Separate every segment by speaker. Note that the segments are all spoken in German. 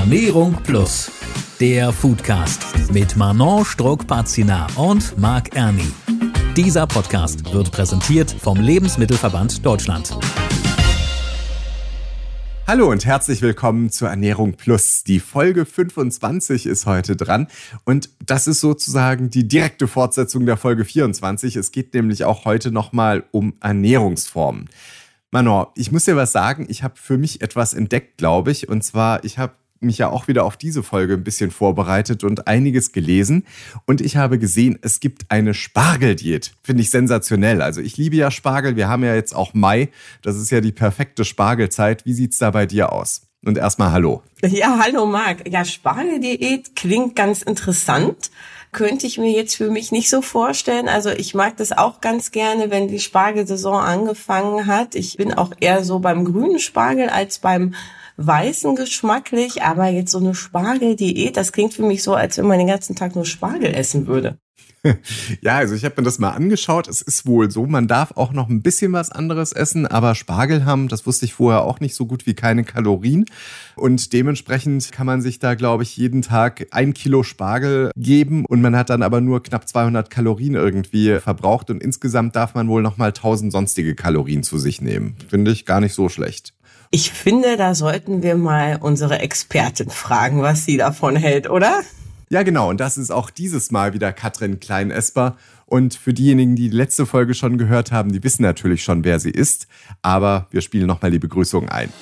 Speaker 1: Ernährung Plus, der Foodcast mit Manon Struck-Pazina und Marc Erni. Dieser Podcast wird präsentiert vom Lebensmittelverband Deutschland.
Speaker 2: Hallo und herzlich willkommen zur Ernährung Plus. Die Folge 25 ist heute dran und das ist sozusagen die direkte Fortsetzung der Folge 24. Es geht nämlich auch heute nochmal um Ernährungsformen. Manon, ich muss dir was sagen, ich habe für mich etwas entdeckt, glaube ich. Und zwar, ich habe mich ja auch wieder auf diese Folge ein bisschen vorbereitet und einiges gelesen. Und ich habe gesehen, es gibt eine Spargeldiät. Finde ich sensationell. Also ich liebe ja Spargel. Wir haben ja jetzt auch Mai. Das ist ja die perfekte Spargelzeit. Wie sieht's da bei dir aus? Und erstmal Hallo.
Speaker 3: Ja, hallo Marc. Ja, Spargeldiät klingt ganz interessant könnte ich mir jetzt für mich nicht so vorstellen. Also ich mag das auch ganz gerne, wenn die Spargelsaison angefangen hat. Ich bin auch eher so beim grünen Spargel als beim weißen geschmacklich, aber jetzt so eine Spargeldiät, das klingt für mich so, als wenn man den ganzen Tag nur Spargel essen würde.
Speaker 2: Ja, also ich habe mir das mal angeschaut. Es ist wohl so, man darf auch noch ein bisschen was anderes essen, aber Spargel haben, das wusste ich vorher auch nicht so gut wie keine Kalorien. Und dementsprechend kann man sich da, glaube ich, jeden Tag ein Kilo Spargel geben und man hat dann aber nur knapp 200 Kalorien irgendwie verbraucht und insgesamt darf man wohl nochmal 1000 sonstige Kalorien zu sich nehmen. Finde ich gar nicht so schlecht.
Speaker 3: Ich finde, da sollten wir mal unsere Expertin fragen, was sie davon hält, oder?
Speaker 2: Ja, genau. Und das ist auch dieses Mal wieder Katrin Klein-Esper. Und für diejenigen, die die letzte Folge schon gehört haben, die wissen natürlich schon, wer sie ist. Aber wir spielen nochmal die Begrüßung ein.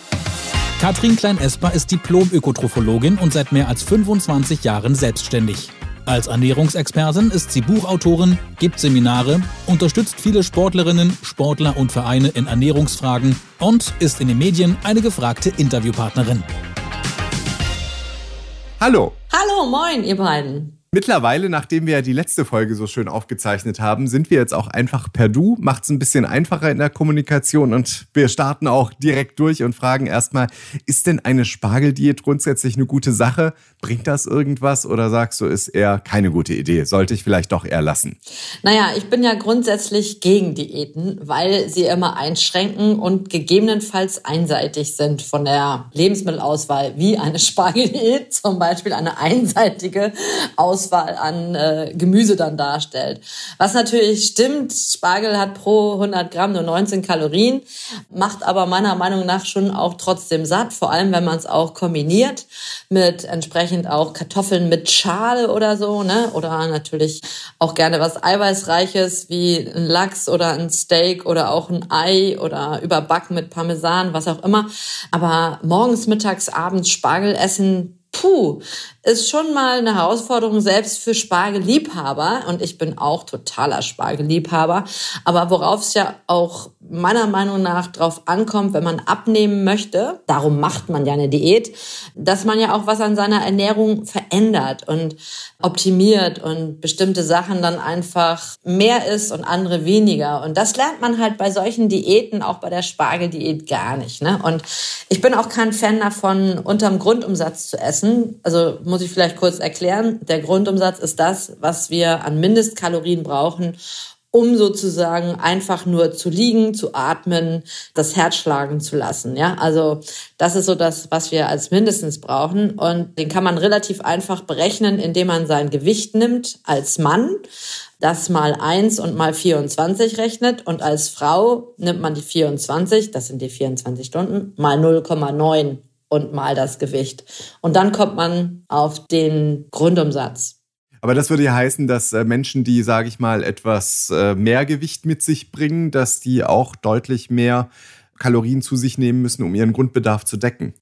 Speaker 1: Katrin Klein-Esper ist Diplom-Ökotrophologin und seit mehr als 25 Jahren selbstständig. Als Ernährungsexpertin ist sie Buchautorin, gibt Seminare, unterstützt viele Sportlerinnen, Sportler und Vereine in Ernährungsfragen und ist in den Medien eine gefragte Interviewpartnerin.
Speaker 2: Hallo.
Speaker 4: Hallo, moin, ihr beiden.
Speaker 2: Mittlerweile, nachdem wir ja die letzte Folge so schön aufgezeichnet haben, sind wir jetzt auch einfach per Du. Macht es ein bisschen einfacher in der Kommunikation und wir starten auch direkt durch und fragen erstmal, ist denn eine Spargeldiät grundsätzlich eine gute Sache? Bringt das irgendwas oder sagst du, ist eher keine gute Idee? Sollte ich vielleicht doch eher lassen?
Speaker 4: Naja, ich bin ja grundsätzlich gegen Diäten, weil sie immer einschränken und gegebenenfalls einseitig sind von der Lebensmittelauswahl, wie eine Spargeldiät, zum Beispiel eine einseitige Auswahl Auswahl an äh, Gemüse dann darstellt. Was natürlich stimmt, Spargel hat pro 100 Gramm nur 19 Kalorien, macht aber meiner Meinung nach schon auch trotzdem satt, vor allem wenn man es auch kombiniert mit entsprechend auch Kartoffeln mit Schale oder so, ne? Oder natürlich auch gerne was Eiweißreiches wie ein Lachs oder ein Steak oder auch ein Ei oder überbacken mit Parmesan, was auch immer. Aber morgens, mittags, abends Spargel essen, puh, ist schon mal eine Herausforderung selbst für Spargelliebhaber. Und ich bin auch totaler Spargelliebhaber. Aber worauf es ja auch meiner Meinung nach drauf ankommt, wenn man abnehmen möchte, darum macht man ja eine Diät, dass man ja auch was an seiner Ernährung verändert und optimiert und bestimmte Sachen dann einfach mehr isst und andere weniger. Und das lernt man halt bei solchen Diäten, auch bei der Spargeldiät gar nicht. Ne? Und ich bin auch kein Fan davon, unterm Grundumsatz zu essen. Also muss ich vielleicht kurz erklären. Der Grundumsatz ist das, was wir an Mindestkalorien brauchen, um sozusagen einfach nur zu liegen, zu atmen, das Herz schlagen zu lassen. Ja, also das ist so das, was wir als mindestens brauchen. Und den kann man relativ einfach berechnen, indem man sein Gewicht nimmt als Mann, das mal eins und mal 24 rechnet. Und als Frau nimmt man die 24, das sind die 24 Stunden, mal 0,9 und mal das Gewicht. Und dann kommt man auf den Grundumsatz.
Speaker 2: Aber das würde ja heißen, dass äh, Menschen, die, sage ich mal, etwas äh, mehr Gewicht mit sich bringen, dass die auch deutlich mehr Kalorien zu sich nehmen müssen, um ihren Grundbedarf zu decken.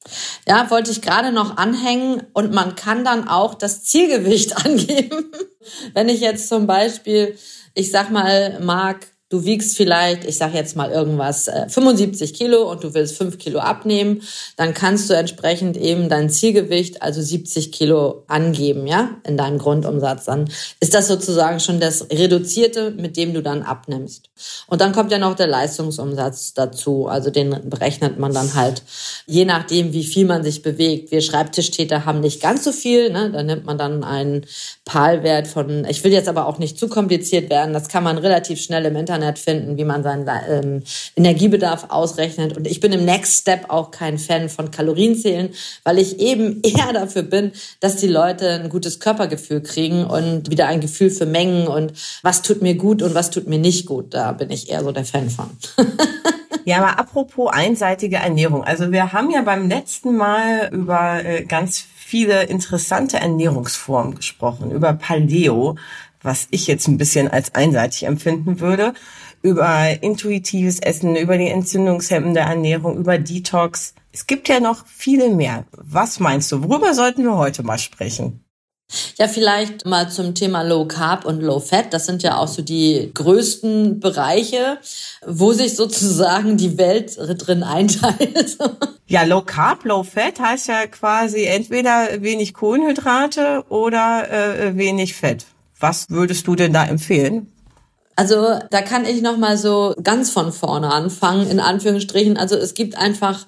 Speaker 4: Ja, wollte ich gerade noch anhängen und man kann dann auch das Zielgewicht angeben. Wenn ich jetzt zum Beispiel, ich sag mal, mag Du wiegst vielleicht, ich sage jetzt mal irgendwas, 75 äh, Kilo und du willst 5 Kilo abnehmen, dann kannst du entsprechend eben dein Zielgewicht, also 70 Kilo, angeben, ja, in deinem Grundumsatz. Dann ist das sozusagen schon das Reduzierte, mit dem du dann abnimmst. Und dann kommt ja noch der Leistungsumsatz dazu. Also den berechnet man dann halt, je nachdem, wie viel man sich bewegt. Wir Schreibtischtäter haben nicht ganz so viel, ne? Da nimmt man dann einen PAL-Wert von, ich will jetzt aber auch nicht zu kompliziert werden, das kann man relativ schnell im Internet Internet finden, wie man seinen ähm, Energiebedarf ausrechnet. Und ich bin im Next Step auch kein Fan von Kalorienzählen, weil ich eben eher dafür bin, dass die Leute ein gutes Körpergefühl kriegen und wieder ein Gefühl für Mengen und was tut mir gut und was tut mir nicht gut. Da bin ich eher so der Fan von.
Speaker 3: Ja, aber apropos einseitige Ernährung. Also wir haben ja beim letzten Mal über äh, ganz viele interessante Ernährungsformen gesprochen, über Paleo, was ich jetzt ein bisschen als einseitig empfinden würde, über intuitives Essen, über die entzündungshemmende Ernährung, über Detox. Es gibt ja noch viele mehr. Was meinst du? Worüber sollten wir heute mal sprechen?
Speaker 4: Ja, vielleicht mal zum Thema Low Carb und Low Fat. Das sind ja auch so die größten Bereiche, wo sich sozusagen die Welt drin einteilt.
Speaker 3: Ja, Low Carb, Low Fat heißt ja quasi entweder wenig Kohlenhydrate oder äh, wenig Fett. Was würdest du denn da empfehlen?
Speaker 4: Also da kann ich noch mal so ganz von vorne anfangen in Anführungsstrichen. Also es gibt einfach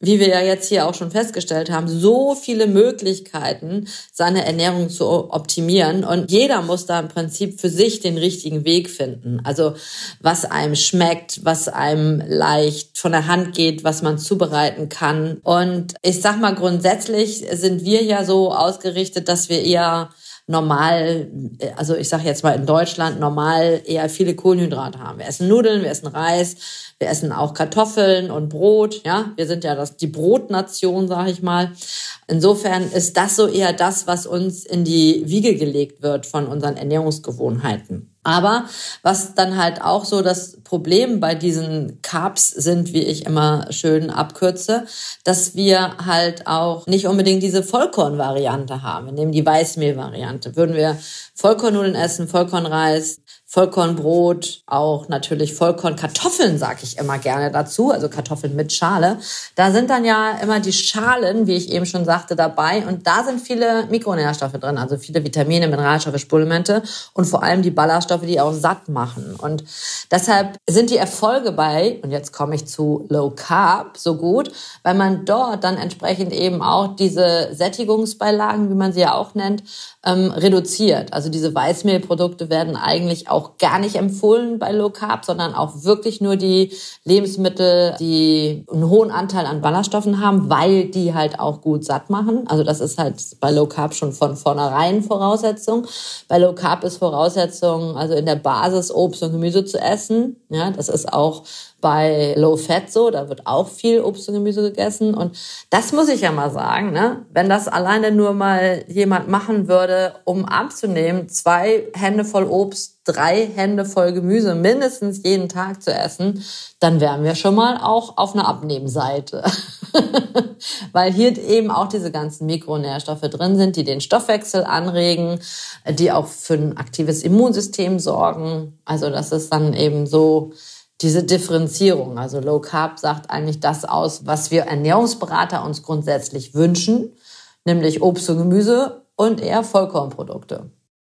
Speaker 4: wie wir ja jetzt hier auch schon festgestellt haben, so viele Möglichkeiten, seine Ernährung zu optimieren. Und jeder muss da im Prinzip für sich den richtigen Weg finden. Also was einem schmeckt, was einem leicht von der Hand geht, was man zubereiten kann. Und ich sag mal, grundsätzlich sind wir ja so ausgerichtet, dass wir eher normal, also ich sage jetzt mal in Deutschland normal eher viele Kohlenhydrate haben. Wir essen Nudeln, wir essen Reis, wir essen auch Kartoffeln und Brot. Ja, wir sind ja das die Brotnation, sage ich mal. Insofern ist das so eher das, was uns in die Wiege gelegt wird von unseren Ernährungsgewohnheiten. Aber was dann halt auch so das Problem bei diesen Carbs sind, wie ich immer schön abkürze, dass wir halt auch nicht unbedingt diese Vollkornvariante haben. Wir nehmen die Weißmehlvariante. Würden wir Vollkornnudeln essen, Vollkornreis, Vollkornbrot, auch natürlich Vollkornkartoffeln, sage ich immer gerne dazu, also Kartoffeln mit Schale. Da sind dann ja immer die Schalen, wie ich eben schon sagte, dabei und da sind viele Mikronährstoffe drin, also viele Vitamine, Mineralstoffe, Spurenelemente und vor allem die Ballaststoffe, die auch satt machen. Und deshalb sind die Erfolge bei, und jetzt komme ich zu Low Carb, so gut, weil man dort dann entsprechend eben auch diese Sättigungsbeilagen, wie man sie ja auch nennt, ähm, reduziert. Also diese Weißmehlprodukte werden eigentlich auch gar nicht empfohlen bei Low Carb, sondern auch wirklich nur die Lebensmittel, die einen hohen Anteil an Ballaststoffen haben, weil die halt auch gut satt machen. Also das ist halt bei Low Carb schon von vornherein Voraussetzung. Bei Low Carb ist Voraussetzung, also in der Basis Obst und Gemüse zu essen. Ja, das ist auch bei Low Fat so, da wird auch viel Obst und Gemüse gegessen. Und das muss ich ja mal sagen, ne? wenn das alleine nur mal jemand machen würde, um abzunehmen, zwei Hände voll Obst, drei Hände voll Gemüse mindestens jeden Tag zu essen, dann wären wir schon mal auch auf einer Abnehmseite. Weil hier eben auch diese ganzen Mikronährstoffe drin sind, die den Stoffwechsel anregen, die auch für ein aktives Immunsystem sorgen. Also das ist dann eben so, diese Differenzierung. Also Low Carb sagt eigentlich das aus, was wir Ernährungsberater uns grundsätzlich wünschen, nämlich Obst und Gemüse und eher Vollkornprodukte.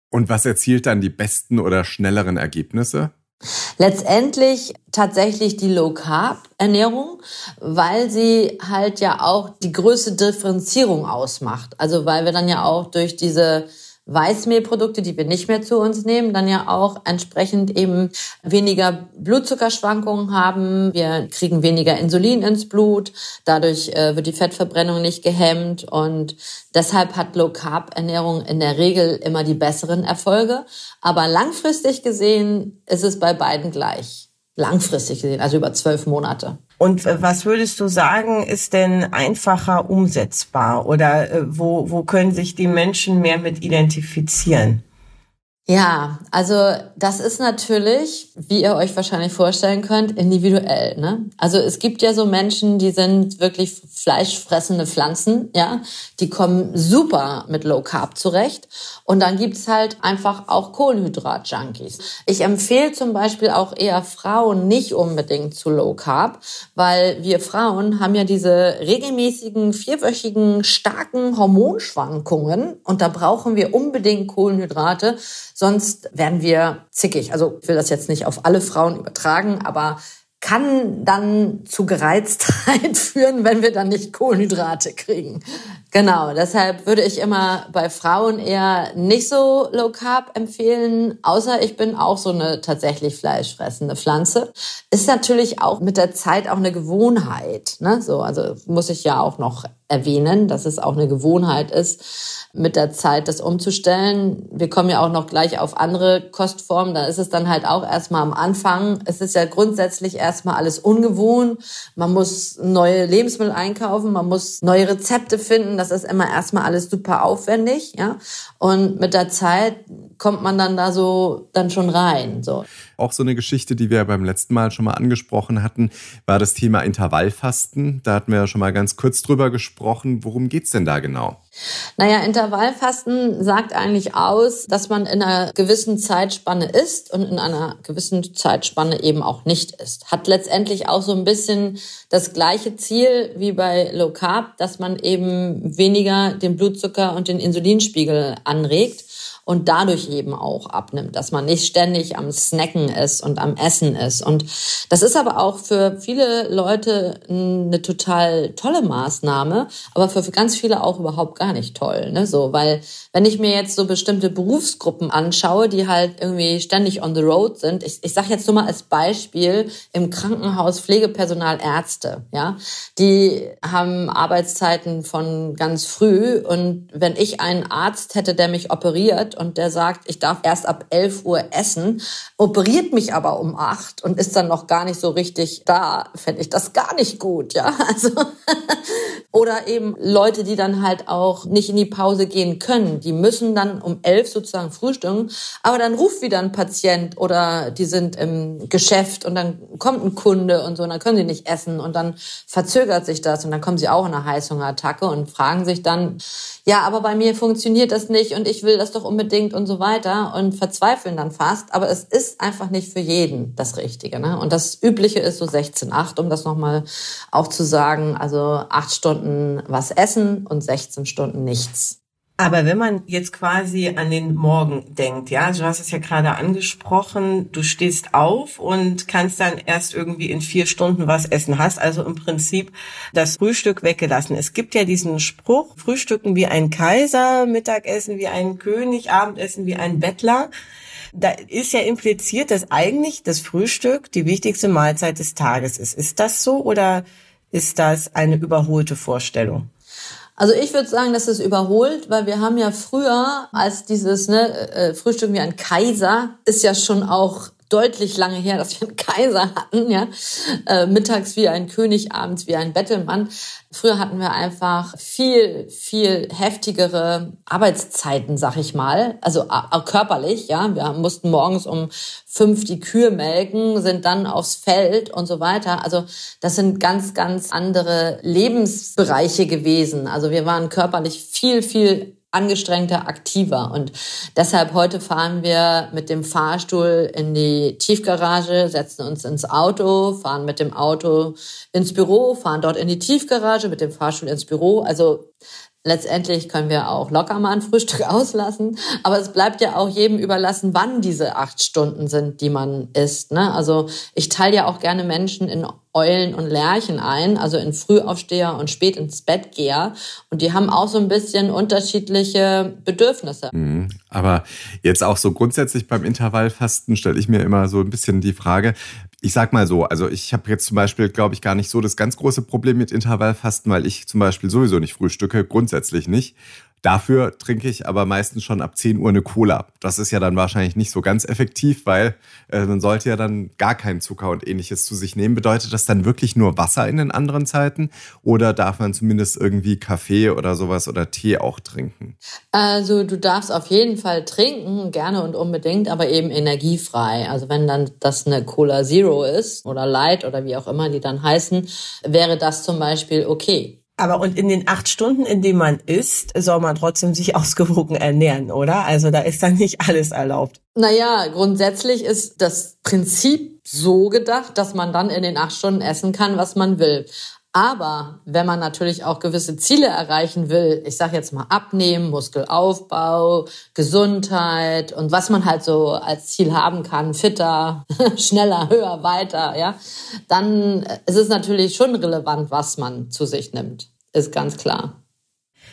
Speaker 2: Und was erzielt dann die besten oder schnelleren Ergebnisse?
Speaker 4: Letztendlich tatsächlich die Low Carb Ernährung, weil sie halt ja auch die größte Differenzierung ausmacht. Also weil wir dann ja auch durch diese Weißmehlprodukte, die wir nicht mehr zu uns nehmen, dann ja auch entsprechend eben weniger Blutzuckerschwankungen haben. Wir kriegen weniger Insulin ins Blut. Dadurch äh, wird die Fettverbrennung nicht gehemmt und deshalb hat Low Carb Ernährung in der Regel immer die besseren Erfolge. Aber langfristig gesehen ist es bei beiden gleich. Langfristig gesehen, also über zwölf Monate.
Speaker 3: Und äh, was würdest du sagen, ist denn einfacher umsetzbar oder äh, wo, wo können sich die Menschen mehr mit identifizieren?
Speaker 4: Ja, also das ist natürlich, wie ihr euch wahrscheinlich vorstellen könnt, individuell. Ne? Also es gibt ja so Menschen, die sind wirklich fleischfressende Pflanzen, ja, die kommen super mit Low Carb zurecht. Und dann gibt's halt einfach auch Kohlenhydrat-Junkies. Ich empfehle zum Beispiel auch eher Frauen nicht unbedingt zu Low Carb, weil wir Frauen haben ja diese regelmäßigen, vierwöchigen, starken Hormonschwankungen und da brauchen wir unbedingt Kohlenhydrate Sonst werden wir zickig. Also ich will das jetzt nicht auf alle Frauen übertragen, aber kann dann zu Gereiztheit führen, wenn wir dann nicht Kohlenhydrate kriegen. Genau, deshalb würde ich immer bei Frauen eher nicht so Low Carb empfehlen, außer ich bin auch so eine tatsächlich fleischfressende Pflanze. Ist natürlich auch mit der Zeit auch eine Gewohnheit. Ne? So, also muss ich ja auch noch erwähnen, dass es auch eine Gewohnheit ist, mit der Zeit das umzustellen. Wir kommen ja auch noch gleich auf andere Kostformen. Da ist es dann halt auch erstmal am Anfang. Es ist ja grundsätzlich erstmal alles ungewohnt. Man muss neue Lebensmittel einkaufen, man muss neue Rezepte finden. Das ist immer erstmal alles super aufwendig, ja. Und mit der Zeit kommt man dann da so dann schon rein, so.
Speaker 2: Auch so eine Geschichte, die wir beim letzten Mal schon mal angesprochen hatten, war das Thema Intervallfasten. Da hatten wir ja schon mal ganz kurz drüber gesprochen. Worum geht's denn da genau?
Speaker 4: Naja, Intervallfasten sagt eigentlich aus, dass man in einer gewissen Zeitspanne isst und in einer gewissen Zeitspanne eben auch nicht isst. Hat letztendlich auch so ein bisschen das gleiche Ziel wie bei Low Carb, dass man eben weniger den Blutzucker und den Insulinspiegel anregt und dadurch eben auch abnimmt, dass man nicht ständig am Snacken ist und am Essen ist. Und das ist aber auch für viele Leute eine total tolle Maßnahme, aber für ganz viele auch überhaupt gar nicht toll. Ne? So, weil wenn ich mir jetzt so bestimmte Berufsgruppen anschaue, die halt irgendwie ständig on the road sind, ich, ich sage jetzt nur mal als Beispiel im Krankenhaus Pflegepersonal Ärzte, ja, die haben Arbeitszeiten von ganz früh und wenn ich einen Arzt hätte, der mich operiert, und der sagt, ich darf erst ab 11 Uhr essen, operiert mich aber um 8 und ist dann noch gar nicht so richtig da, fände ich das gar nicht gut, ja. Also oder eben Leute, die dann halt auch nicht in die Pause gehen können, die müssen dann um 11 sozusagen frühstücken, aber dann ruft wieder ein Patient oder die sind im Geschäft und dann kommt ein Kunde und so, und dann können sie nicht essen und dann verzögert sich das und dann kommen sie auch in eine Heißhungerattacke und fragen sich dann, ja, aber bei mir funktioniert das nicht und ich will das doch unbedingt und so weiter und verzweifeln dann fast. Aber es ist einfach nicht für jeden das Richtige. Ne? Und das Übliche ist so 16,8, um das nochmal auch zu sagen. Also acht Stunden was essen und 16 Stunden nichts.
Speaker 3: Aber wenn man jetzt quasi an den Morgen denkt, ja, du hast es ja gerade angesprochen, du stehst auf und kannst dann erst irgendwie in vier Stunden was essen, hast also im Prinzip das Frühstück weggelassen. Es gibt ja diesen Spruch, Frühstücken wie ein Kaiser, Mittagessen wie ein König, Abendessen wie ein Bettler. Da ist ja impliziert, dass eigentlich das Frühstück die wichtigste Mahlzeit des Tages ist. Ist das so oder ist das eine überholte Vorstellung?
Speaker 4: Also ich würde sagen, das ist überholt, weil wir haben ja früher als dieses ne, äh, Frühstück wie ein Kaiser ist ja schon auch deutlich lange her, dass wir einen Kaiser hatten, ja. Äh, mittags wie ein König, abends wie ein Bettelmann. Früher hatten wir einfach viel, viel heftigere Arbeitszeiten, sag ich mal. Also körperlich, ja. Wir mussten morgens um fünf die Kühe melken, sind dann aufs Feld und so weiter. Also das sind ganz, ganz andere Lebensbereiche gewesen. Also wir waren körperlich viel, viel angestrengter, aktiver. Und deshalb heute fahren wir mit dem Fahrstuhl in die Tiefgarage, setzen uns ins Auto, fahren mit dem Auto ins Büro, fahren dort in die Tiefgarage, mit dem Fahrstuhl ins Büro. Also Letztendlich können wir auch locker mal ein Frühstück auslassen, aber es bleibt ja auch jedem überlassen, wann diese acht Stunden sind, die man isst. Ne? Also ich teile ja auch gerne Menschen in Eulen und Lerchen ein, also in Frühaufsteher und spät ins Bettgeher. Und die haben auch so ein bisschen unterschiedliche Bedürfnisse.
Speaker 2: Mhm. Aber jetzt auch so grundsätzlich beim Intervallfasten stelle ich mir immer so ein bisschen die Frage, ich sag mal so, also ich habe jetzt zum Beispiel, glaube ich, gar nicht so das ganz große Problem mit Intervallfasten, weil ich zum Beispiel sowieso nicht frühstücke, grundsätzlich nicht. Dafür trinke ich aber meistens schon ab 10 Uhr eine Cola. Das ist ja dann wahrscheinlich nicht so ganz effektiv, weil äh, man sollte ja dann gar keinen Zucker und ähnliches zu sich nehmen. Bedeutet das dann wirklich nur Wasser in den anderen Zeiten oder darf man zumindest irgendwie Kaffee oder sowas oder Tee auch trinken?
Speaker 4: Also du darfst auf jeden Fall trinken, gerne und unbedingt, aber eben energiefrei. Also wenn dann das eine Cola Zero ist oder Light oder wie auch immer die dann heißen, wäre das zum Beispiel okay.
Speaker 3: Aber und in den acht Stunden, in denen man isst, soll man trotzdem sich ausgewogen ernähren, oder? Also da ist dann nicht alles erlaubt.
Speaker 4: Naja, grundsätzlich ist das Prinzip so gedacht, dass man dann in den acht Stunden essen kann, was man will. Aber wenn man natürlich auch gewisse Ziele erreichen will, ich sage jetzt mal abnehmen, Muskelaufbau, Gesundheit und was man halt so als Ziel haben kann, fitter, schneller, höher, weiter, ja, dann ist es natürlich schon relevant, was man zu sich nimmt, ist ganz klar.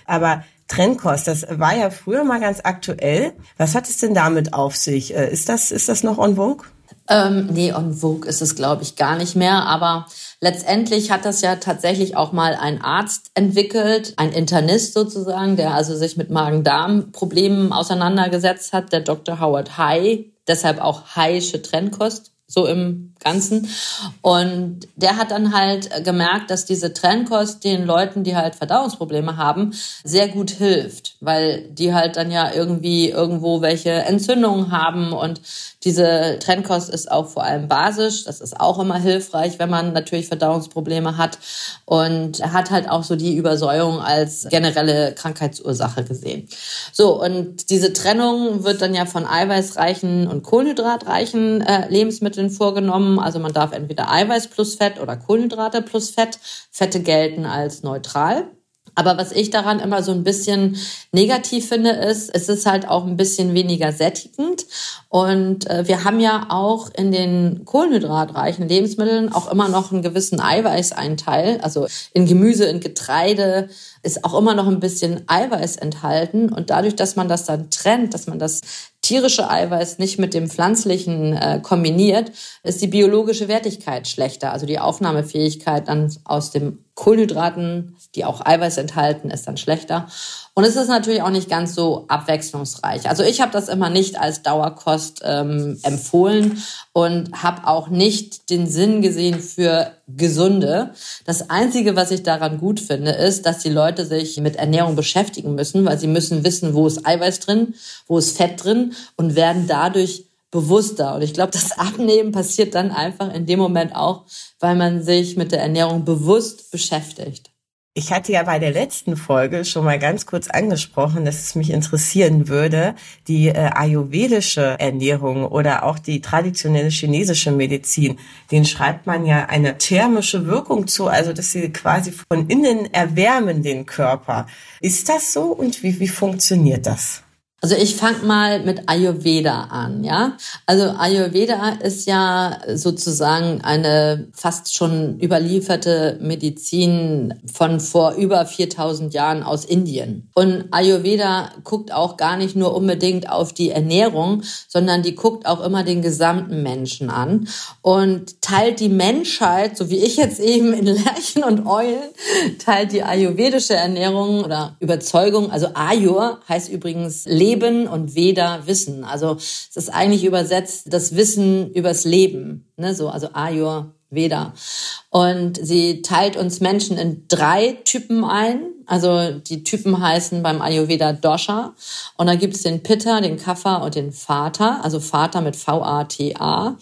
Speaker 3: Aber Trennkost, das war ja früher mal ganz aktuell. Was hat es denn damit auf sich? Äh, ist das, ist das noch on vogue?
Speaker 4: Ähm, nee, on vogue ist es, glaube ich, gar nicht mehr. Aber letztendlich hat das ja tatsächlich auch mal ein Arzt entwickelt, ein Internist sozusagen, der also sich mit Magen-Darm-Problemen auseinandergesetzt hat, der Dr. Howard High, deshalb auch Haische Trennkost so im Ganzen. Und der hat dann halt gemerkt, dass diese Trennkost den Leuten, die halt Verdauungsprobleme haben, sehr gut hilft, weil die halt dann ja irgendwie irgendwo welche Entzündungen haben und diese Trennkost ist auch vor allem basisch. Das ist auch immer hilfreich, wenn man natürlich Verdauungsprobleme hat und hat halt auch so die Übersäuerung als generelle Krankheitsursache gesehen. So, und diese Trennung wird dann ja von eiweißreichen und kohlenhydratreichen äh, Lebensmitteln vorgenommen. Also man darf entweder Eiweiß plus Fett oder Kohlenhydrate plus Fett. Fette gelten als neutral. Aber was ich daran immer so ein bisschen negativ finde, ist, es ist halt auch ein bisschen weniger sättigend. Und äh, wir haben ja auch in den kohlenhydratreichen Lebensmitteln auch immer noch einen gewissen Eiweißeinteil. Also in Gemüse, in Getreide ist auch immer noch ein bisschen Eiweiß enthalten. Und dadurch, dass man das dann trennt, dass man das tierische Eiweiß nicht mit dem pflanzlichen äh, kombiniert, ist die biologische Wertigkeit schlechter. Also die Aufnahmefähigkeit dann aus dem Kohlenhydraten, die auch Eiweiß enthalten, ist dann schlechter. Und es ist natürlich auch nicht ganz so abwechslungsreich. Also ich habe das immer nicht als Dauerkost ähm, empfohlen und habe auch nicht den Sinn gesehen für gesunde. Das Einzige, was ich daran gut finde, ist, dass die Leute sich mit Ernährung beschäftigen müssen, weil sie müssen wissen, wo ist Eiweiß drin, wo ist Fett drin und werden dadurch bewusster. Und ich glaube, das Abnehmen passiert dann einfach in dem Moment auch, weil man sich mit der Ernährung bewusst beschäftigt.
Speaker 3: Ich hatte ja bei der letzten Folge schon mal ganz kurz angesprochen, dass es mich interessieren würde, die äh, ayurvedische Ernährung oder auch die traditionelle chinesische Medizin. Den schreibt man ja eine thermische Wirkung zu, also dass sie quasi von innen erwärmen den Körper. Ist das so und wie, wie funktioniert das?
Speaker 4: Also ich fange mal mit Ayurveda an, ja. Also Ayurveda ist ja sozusagen eine fast schon überlieferte Medizin von vor über 4000 Jahren aus Indien. Und Ayurveda guckt auch gar nicht nur unbedingt auf die Ernährung, sondern die guckt auch immer den gesamten Menschen an und teilt die Menschheit, so wie ich jetzt eben in Lerchen und Eulen, teilt die ayurvedische Ernährung oder Überzeugung, also Ayur heißt übrigens Leben Leben und Veda Wissen. Also es ist eigentlich übersetzt das Wissen übers Leben, ne? so also Ayur Veda. Und sie teilt uns Menschen in drei Typen ein. Also die Typen heißen beim Ayurveda Dosha. Und da gibt es den Pitta, den Kapha und den Vata. Also Vata mit V-A-T-A.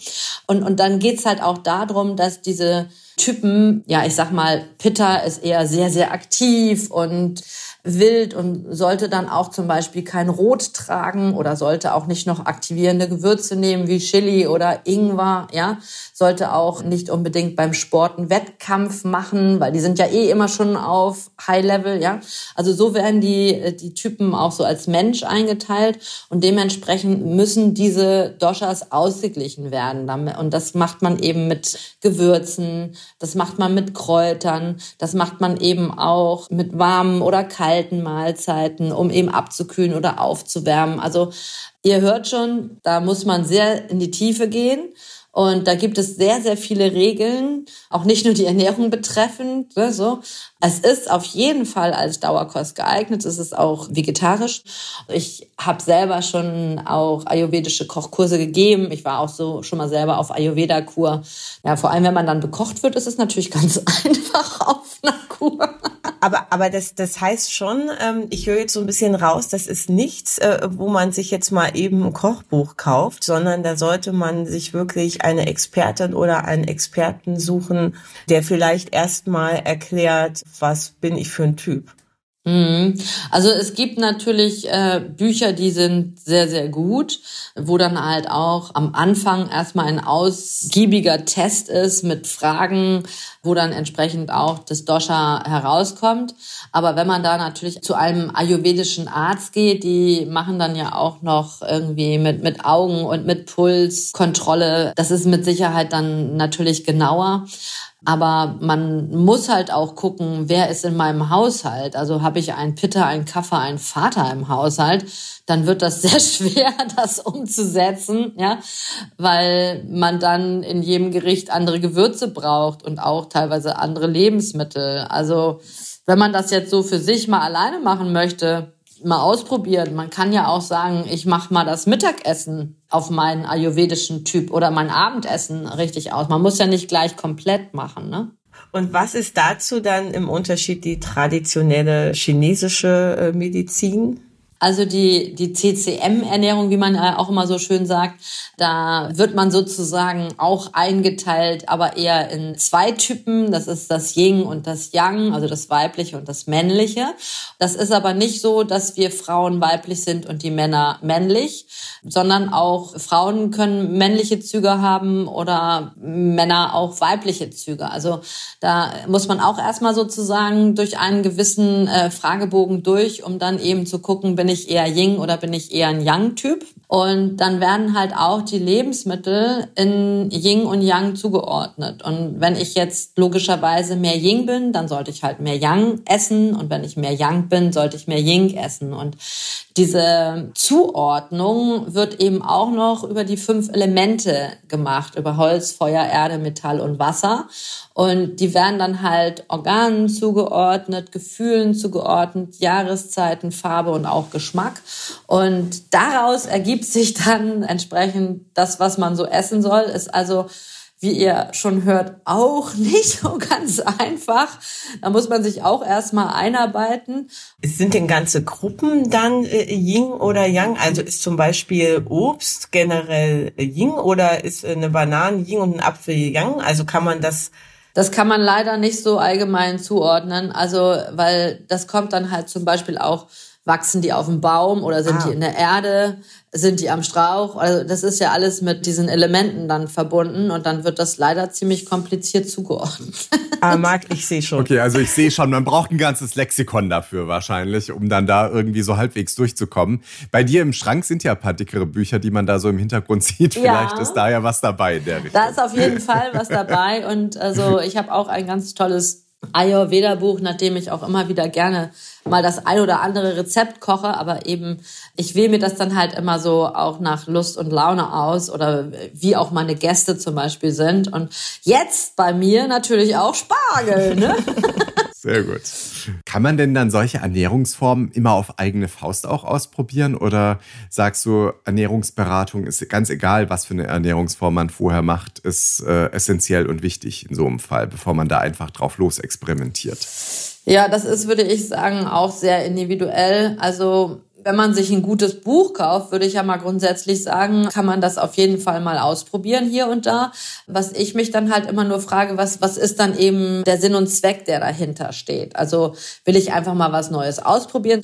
Speaker 4: Und, und dann geht's halt auch darum, dass diese Typen, ja, ich sag mal, Pitta ist eher sehr, sehr aktiv und wild und sollte dann auch zum Beispiel kein Rot tragen oder sollte auch nicht noch aktivierende Gewürze nehmen wie Chili oder Ingwer, ja, sollte auch nicht unbedingt beim Sport einen Wettkampf machen, weil die sind ja eh immer schon auf High Level, ja. Also so werden die, die Typen auch so als Mensch eingeteilt und dementsprechend müssen diese Doshas ausgeglichen werden. Und das macht man eben mit Gewürzen, das macht man mit Kräutern, das macht man eben auch mit warmen oder kalten kalten Mahlzeiten, um eben abzukühlen oder aufzuwärmen. Also ihr hört schon, da muss man sehr in die Tiefe gehen. Und da gibt es sehr, sehr viele Regeln, auch nicht nur die Ernährung betreffend. Ne, so. Es ist auf jeden Fall als Dauerkost geeignet. Es ist auch vegetarisch. Ich habe selber schon auch ayurvedische Kochkurse gegeben. Ich war auch so schon mal selber auf Ayurveda-Kur. Ja, vor allem, wenn man dann bekocht wird, ist es natürlich ganz einfach auf einer Kur.
Speaker 3: Aber, aber das, das heißt schon, ähm, ich höre jetzt so ein bisschen raus, das ist nichts, äh, wo man sich jetzt mal eben ein Kochbuch kauft, sondern da sollte man sich wirklich eine Expertin oder einen Experten suchen, der vielleicht erstmal erklärt, was bin ich für ein Typ.
Speaker 4: Mhm. Also es gibt natürlich äh, Bücher, die sind sehr, sehr gut, wo dann halt auch am Anfang erstmal ein ausgiebiger Test ist mit Fragen, wo dann entsprechend auch das Dosha herauskommt. Aber wenn man da natürlich zu einem ayurvedischen Arzt geht, die machen dann ja auch noch irgendwie mit, mit Augen und mit Puls Kontrolle. Das ist mit Sicherheit dann natürlich genauer. Aber man muss halt auch gucken, wer ist in meinem Haushalt. Also habe ich einen Pitter, einen Kaffer, einen Vater im Haushalt, dann wird das sehr schwer, das umzusetzen, ja, weil man dann in jedem Gericht andere Gewürze braucht und auch teilweise andere Lebensmittel. Also wenn man das jetzt so für sich mal alleine machen möchte, mal ausprobieren. Man kann ja auch sagen, ich mache mal das Mittagessen auf meinen ayurvedischen Typ oder mein Abendessen richtig aus. Man muss ja nicht gleich komplett machen, ne?
Speaker 3: Und was ist dazu dann im Unterschied die traditionelle chinesische äh, Medizin?
Speaker 4: Also die, die CCM-Ernährung, wie man auch immer so schön sagt, da wird man sozusagen auch eingeteilt, aber eher in zwei Typen. Das ist das Yin und das Yang, also das Weibliche und das Männliche. Das ist aber nicht so, dass wir Frauen weiblich sind und die Männer männlich, sondern auch Frauen können männliche Züge haben oder Männer auch weibliche Züge. Also da muss man auch erstmal sozusagen durch einen gewissen äh, Fragebogen durch, um dann eben zu gucken, bin ich eher Yin oder bin ich eher ein Yang-Typ? Und dann werden halt auch die Lebensmittel in Yin und Yang zugeordnet. Und wenn ich jetzt logischerweise mehr Yin bin, dann sollte ich halt mehr Yang essen. Und wenn ich mehr Yang bin, sollte ich mehr Yin essen. Und diese Zuordnung wird eben auch noch über die fünf Elemente gemacht, über Holz, Feuer, Erde, Metall und Wasser. Und die werden dann halt Organen zugeordnet, Gefühlen zugeordnet, Jahreszeiten, Farbe und auch Geschmack. Und daraus ergibt sich dann entsprechend das, was man so essen soll. Ist also wie ihr schon hört, auch nicht so ganz einfach. Da muss man sich auch erstmal einarbeiten.
Speaker 3: Sind denn ganze Gruppen dann äh, Yin oder Yang? Also ist zum Beispiel Obst generell Yin oder ist eine Banane Yin und ein Apfel Yang? Also kann man das
Speaker 4: das kann man leider nicht so allgemein zuordnen. Also, weil das kommt dann halt zum Beispiel auch, wachsen die auf dem Baum oder sind ah. die in der Erde? sind die am Strauch? Also das ist ja alles mit diesen Elementen dann verbunden und dann wird das leider ziemlich kompliziert zugeordnet.
Speaker 3: Ah, Marc, ich sehe schon.
Speaker 2: Okay, also ich sehe schon, man braucht ein ganzes Lexikon dafür wahrscheinlich, um dann da irgendwie so halbwegs durchzukommen. Bei dir im Schrank sind ja ein paar dickere Bücher, die man da so im Hintergrund sieht. Vielleicht ja. ist da ja was dabei in der Richtung.
Speaker 4: Da ist auf jeden Fall was dabei und also ich habe auch ein ganz tolles Ayurveda-Buch, nachdem ich auch immer wieder gerne mal das ein oder andere Rezept koche, aber eben ich wähle mir das dann halt immer so auch nach Lust und Laune aus oder wie auch meine Gäste zum Beispiel sind. Und jetzt bei mir natürlich auch Spargel. Ne?
Speaker 2: Sehr gut. Kann man denn dann solche Ernährungsformen immer auf eigene Faust auch ausprobieren? Oder sagst du, Ernährungsberatung ist ganz egal, was für eine Ernährungsform man vorher macht, ist äh, essentiell und wichtig in so einem Fall, bevor man da einfach drauf los experimentiert?
Speaker 4: Ja, das ist, würde ich sagen, auch sehr individuell. Also wenn man sich ein gutes Buch kauft, würde ich ja mal grundsätzlich sagen, kann man das auf jeden Fall mal ausprobieren hier und da. Was ich mich dann halt immer nur frage, was, was ist dann eben der Sinn und Zweck, der dahinter steht? Also will ich einfach mal was Neues ausprobieren?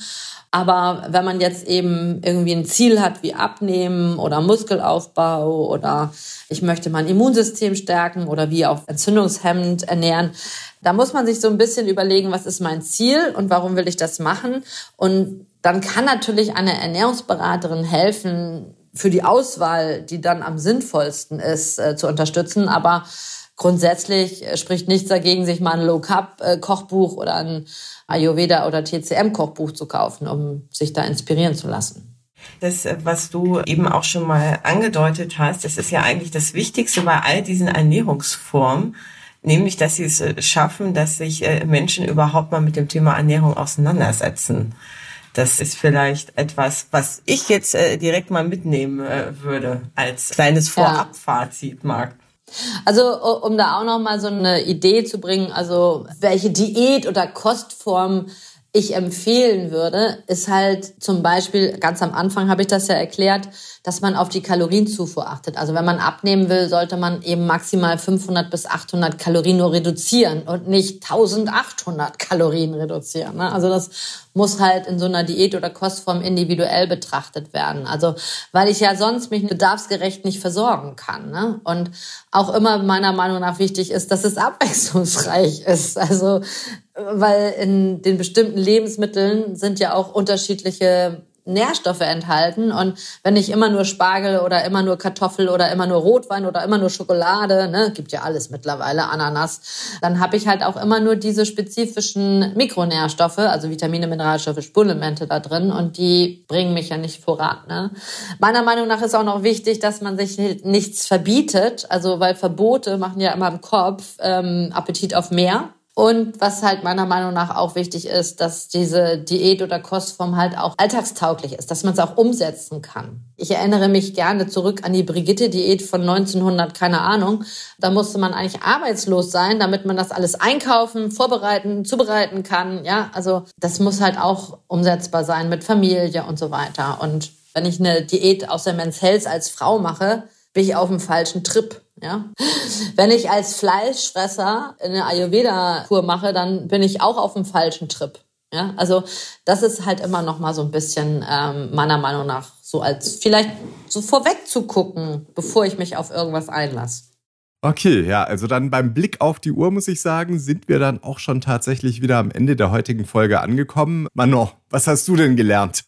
Speaker 4: Aber wenn man jetzt eben irgendwie ein Ziel hat wie Abnehmen oder Muskelaufbau oder ich möchte mein Immunsystem stärken oder wie auch entzündungshemmend ernähren, da muss man sich so ein bisschen überlegen, was ist mein Ziel und warum will ich das machen? Und dann kann natürlich eine Ernährungsberaterin helfen, für die Auswahl, die dann am sinnvollsten ist, äh, zu unterstützen. Aber grundsätzlich äh, spricht nichts dagegen, sich mal ein Low-Carb-Kochbuch oder ein Ayurveda- oder TCM-Kochbuch zu kaufen, um sich da inspirieren zu lassen.
Speaker 3: Das, äh, was du eben auch schon mal angedeutet hast, das ist ja eigentlich das Wichtigste bei all diesen Ernährungsformen, nämlich dass sie es äh, schaffen, dass sich äh, Menschen überhaupt mal mit dem Thema Ernährung auseinandersetzen. Das ist vielleicht etwas, was ich jetzt äh, direkt mal mitnehmen würde als kleines Vorabfazit, Marc.
Speaker 4: Also um da auch noch mal so eine Idee zu bringen, also welche Diät oder Kostform ich empfehlen würde, ist halt zum Beispiel, ganz am Anfang habe ich das ja erklärt, dass man auf die Kalorienzufuhr achtet. Also wenn man abnehmen will, sollte man eben maximal 500 bis 800 Kalorien nur reduzieren und nicht 1800 Kalorien reduzieren. Ne? Also das muss halt in so einer Diät oder Kostform individuell betrachtet werden. Also weil ich ja sonst mich bedarfsgerecht nicht versorgen kann. Ne? Und auch immer meiner Meinung nach wichtig ist, dass es abwechslungsreich ist. Also weil in den bestimmten Lebensmitteln sind ja auch unterschiedliche Nährstoffe enthalten. Und wenn ich immer nur Spargel oder immer nur Kartoffel oder immer nur Rotwein oder immer nur Schokolade, ne, gibt ja alles mittlerweile, Ananas, dann habe ich halt auch immer nur diese spezifischen Mikronährstoffe, also Vitamine, Mineralstoffe, Spurenelemente da drin und die bringen mich ja nicht voran. Ne? Meiner Meinung nach ist auch noch wichtig, dass man sich nichts verbietet, also weil Verbote machen ja immer im Kopf ähm, Appetit auf mehr. Und was halt meiner Meinung nach auch wichtig ist, dass diese Diät oder Kostform halt auch alltagstauglich ist, dass man es auch umsetzen kann. Ich erinnere mich gerne zurück an die Brigitte-Diät von 1900, keine Ahnung. Da musste man eigentlich arbeitslos sein, damit man das alles einkaufen, vorbereiten, zubereiten kann. Ja, also das muss halt auch umsetzbar sein mit Familie und so weiter. Und wenn ich eine Diät aus der Men's Health als Frau mache, bin ich auf dem falschen Trip. Ja? Wenn ich als Fleischfresser eine Ayurveda-Kur mache, dann bin ich auch auf dem falschen Trip. Ja? Also das ist halt immer noch mal so ein bisschen ähm, meiner Meinung nach so als vielleicht so vorweg zu gucken, bevor ich mich auf irgendwas einlasse.
Speaker 2: Okay, ja, also dann beim Blick auf die Uhr muss ich sagen, sind wir dann auch schon tatsächlich wieder am Ende der heutigen Folge angekommen. Mano, was hast du denn gelernt?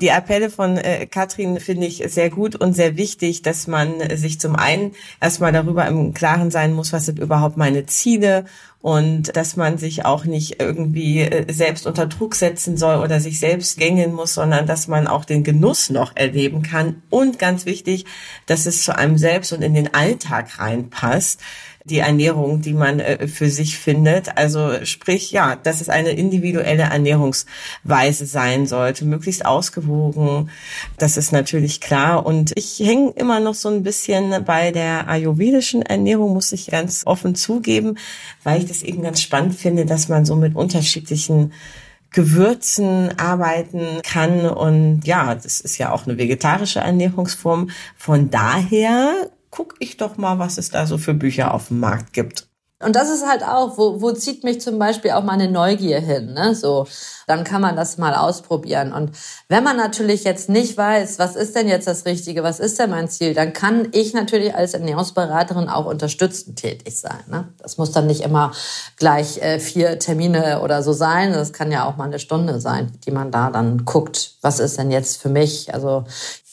Speaker 3: Die Appelle von äh, Katrin finde ich sehr gut und sehr wichtig, dass man sich zum einen erstmal darüber im Klaren sein muss, was sind überhaupt meine Ziele und dass man sich auch nicht irgendwie äh, selbst unter Druck setzen soll oder sich selbst gängeln muss, sondern dass man auch den Genuss noch erleben kann. Und ganz wichtig, dass es zu einem selbst und in den Alltag reinpasst die Ernährung, die man äh, für sich findet. Also sprich, ja, dass es eine individuelle Ernährungsweise sein sollte, möglichst ausgewogen. Das ist natürlich klar. Und ich hänge immer noch so ein bisschen bei der ayurvedischen Ernährung, muss ich ganz offen zugeben, weil ich das eben ganz spannend finde, dass man so mit unterschiedlichen Gewürzen arbeiten kann. Und ja, das ist ja auch eine vegetarische Ernährungsform. Von daher guck ich doch mal, was es da so für Bücher auf dem Markt gibt.
Speaker 4: Und das ist halt auch, wo, wo zieht mich zum Beispiel auch meine Neugier hin, ne? So, dann kann man das mal ausprobieren. Und wenn man natürlich jetzt nicht weiß, was ist denn jetzt das Richtige, was ist denn mein Ziel, dann kann ich natürlich als Ernährungsberaterin auch unterstützend tätig sein. Ne? Das muss dann nicht immer gleich äh, vier Termine oder so sein. Das kann ja auch mal eine Stunde sein, die man da dann guckt, was ist denn jetzt für mich. Also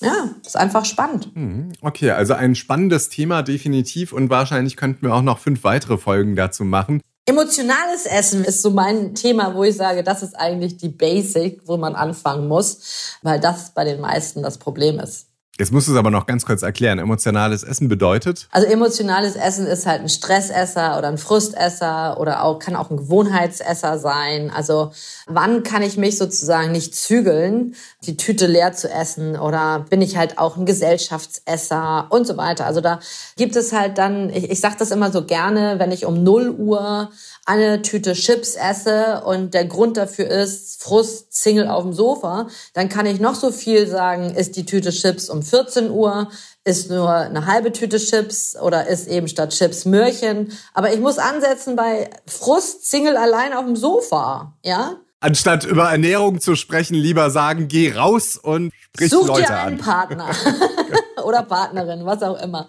Speaker 4: ja, ist einfach spannend.
Speaker 2: Hm, okay, also ein spannendes Thema definitiv und wahrscheinlich könnten wir auch noch fünf weitere Folgen dazu machen.
Speaker 4: Emotionales Essen ist so mein Thema, wo ich sage, das ist eigentlich die Basic, wo man anfangen muss, weil das bei den meisten das Problem ist.
Speaker 2: Jetzt musst du es aber noch ganz kurz erklären. Emotionales Essen bedeutet?
Speaker 4: Also emotionales Essen ist halt ein Stressesser oder ein Frustesser oder auch, kann auch ein Gewohnheitsesser sein. Also wann kann ich mich sozusagen nicht zügeln, die Tüte leer zu essen oder bin ich halt auch ein Gesellschaftsesser und so weiter. Also da gibt es halt dann, ich, ich sage das immer so gerne, wenn ich um 0 Uhr eine Tüte Chips esse und der Grund dafür ist Frust, Single auf dem Sofa, dann kann ich noch so viel sagen, ist die Tüte Chips um 14 Uhr, ist nur eine halbe Tüte Chips oder ist eben statt Chips Möhrchen. Aber ich muss ansetzen bei Frust, Single allein auf dem Sofa, ja?
Speaker 2: Anstatt über Ernährung zu sprechen, lieber sagen, geh raus und sprich
Speaker 4: Such
Speaker 2: Leute
Speaker 4: dir einen
Speaker 2: an.
Speaker 4: Partner oder Partnerin, was auch immer.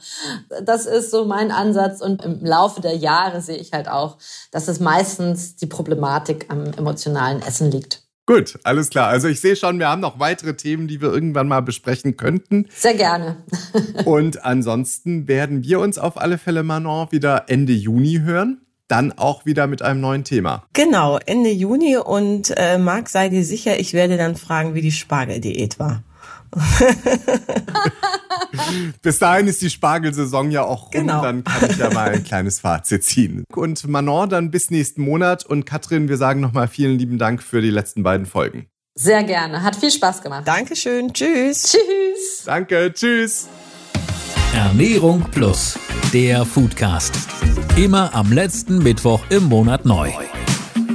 Speaker 4: Das ist so mein Ansatz und im Laufe der Jahre sehe ich halt auch, dass es meistens die Problematik am emotionalen Essen liegt.
Speaker 2: Gut, alles klar. Also ich sehe schon, wir haben noch weitere Themen, die wir irgendwann mal besprechen könnten.
Speaker 4: Sehr gerne.
Speaker 2: und ansonsten werden wir uns auf alle Fälle, Manon, wieder Ende Juni hören dann auch wieder mit einem neuen Thema.
Speaker 3: Genau, Ende Juni und äh, Marc, sei dir sicher, ich werde dann fragen, wie die Spargeldiät war.
Speaker 2: Bis dahin ist die Spargelsaison ja auch rum,
Speaker 3: Genau.
Speaker 2: dann kann ich ja mal ein kleines Fazit ziehen. Und Manon dann bis nächsten Monat und Katrin, wir sagen nochmal vielen lieben Dank für die letzten beiden Folgen.
Speaker 4: Sehr gerne. Hat viel Spaß gemacht.
Speaker 3: Dankeschön, tschüss.
Speaker 4: Tschüss.
Speaker 2: Danke, tschüss.
Speaker 1: Ernährung Plus, der Foodcast. Immer am letzten Mittwoch im Monat neu.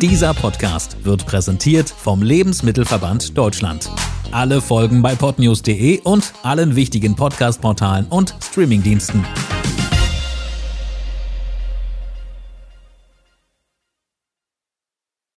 Speaker 1: Dieser Podcast wird präsentiert vom Lebensmittelverband Deutschland. Alle Folgen bei podnews.de und allen wichtigen Podcast-Portalen und Streamingdiensten.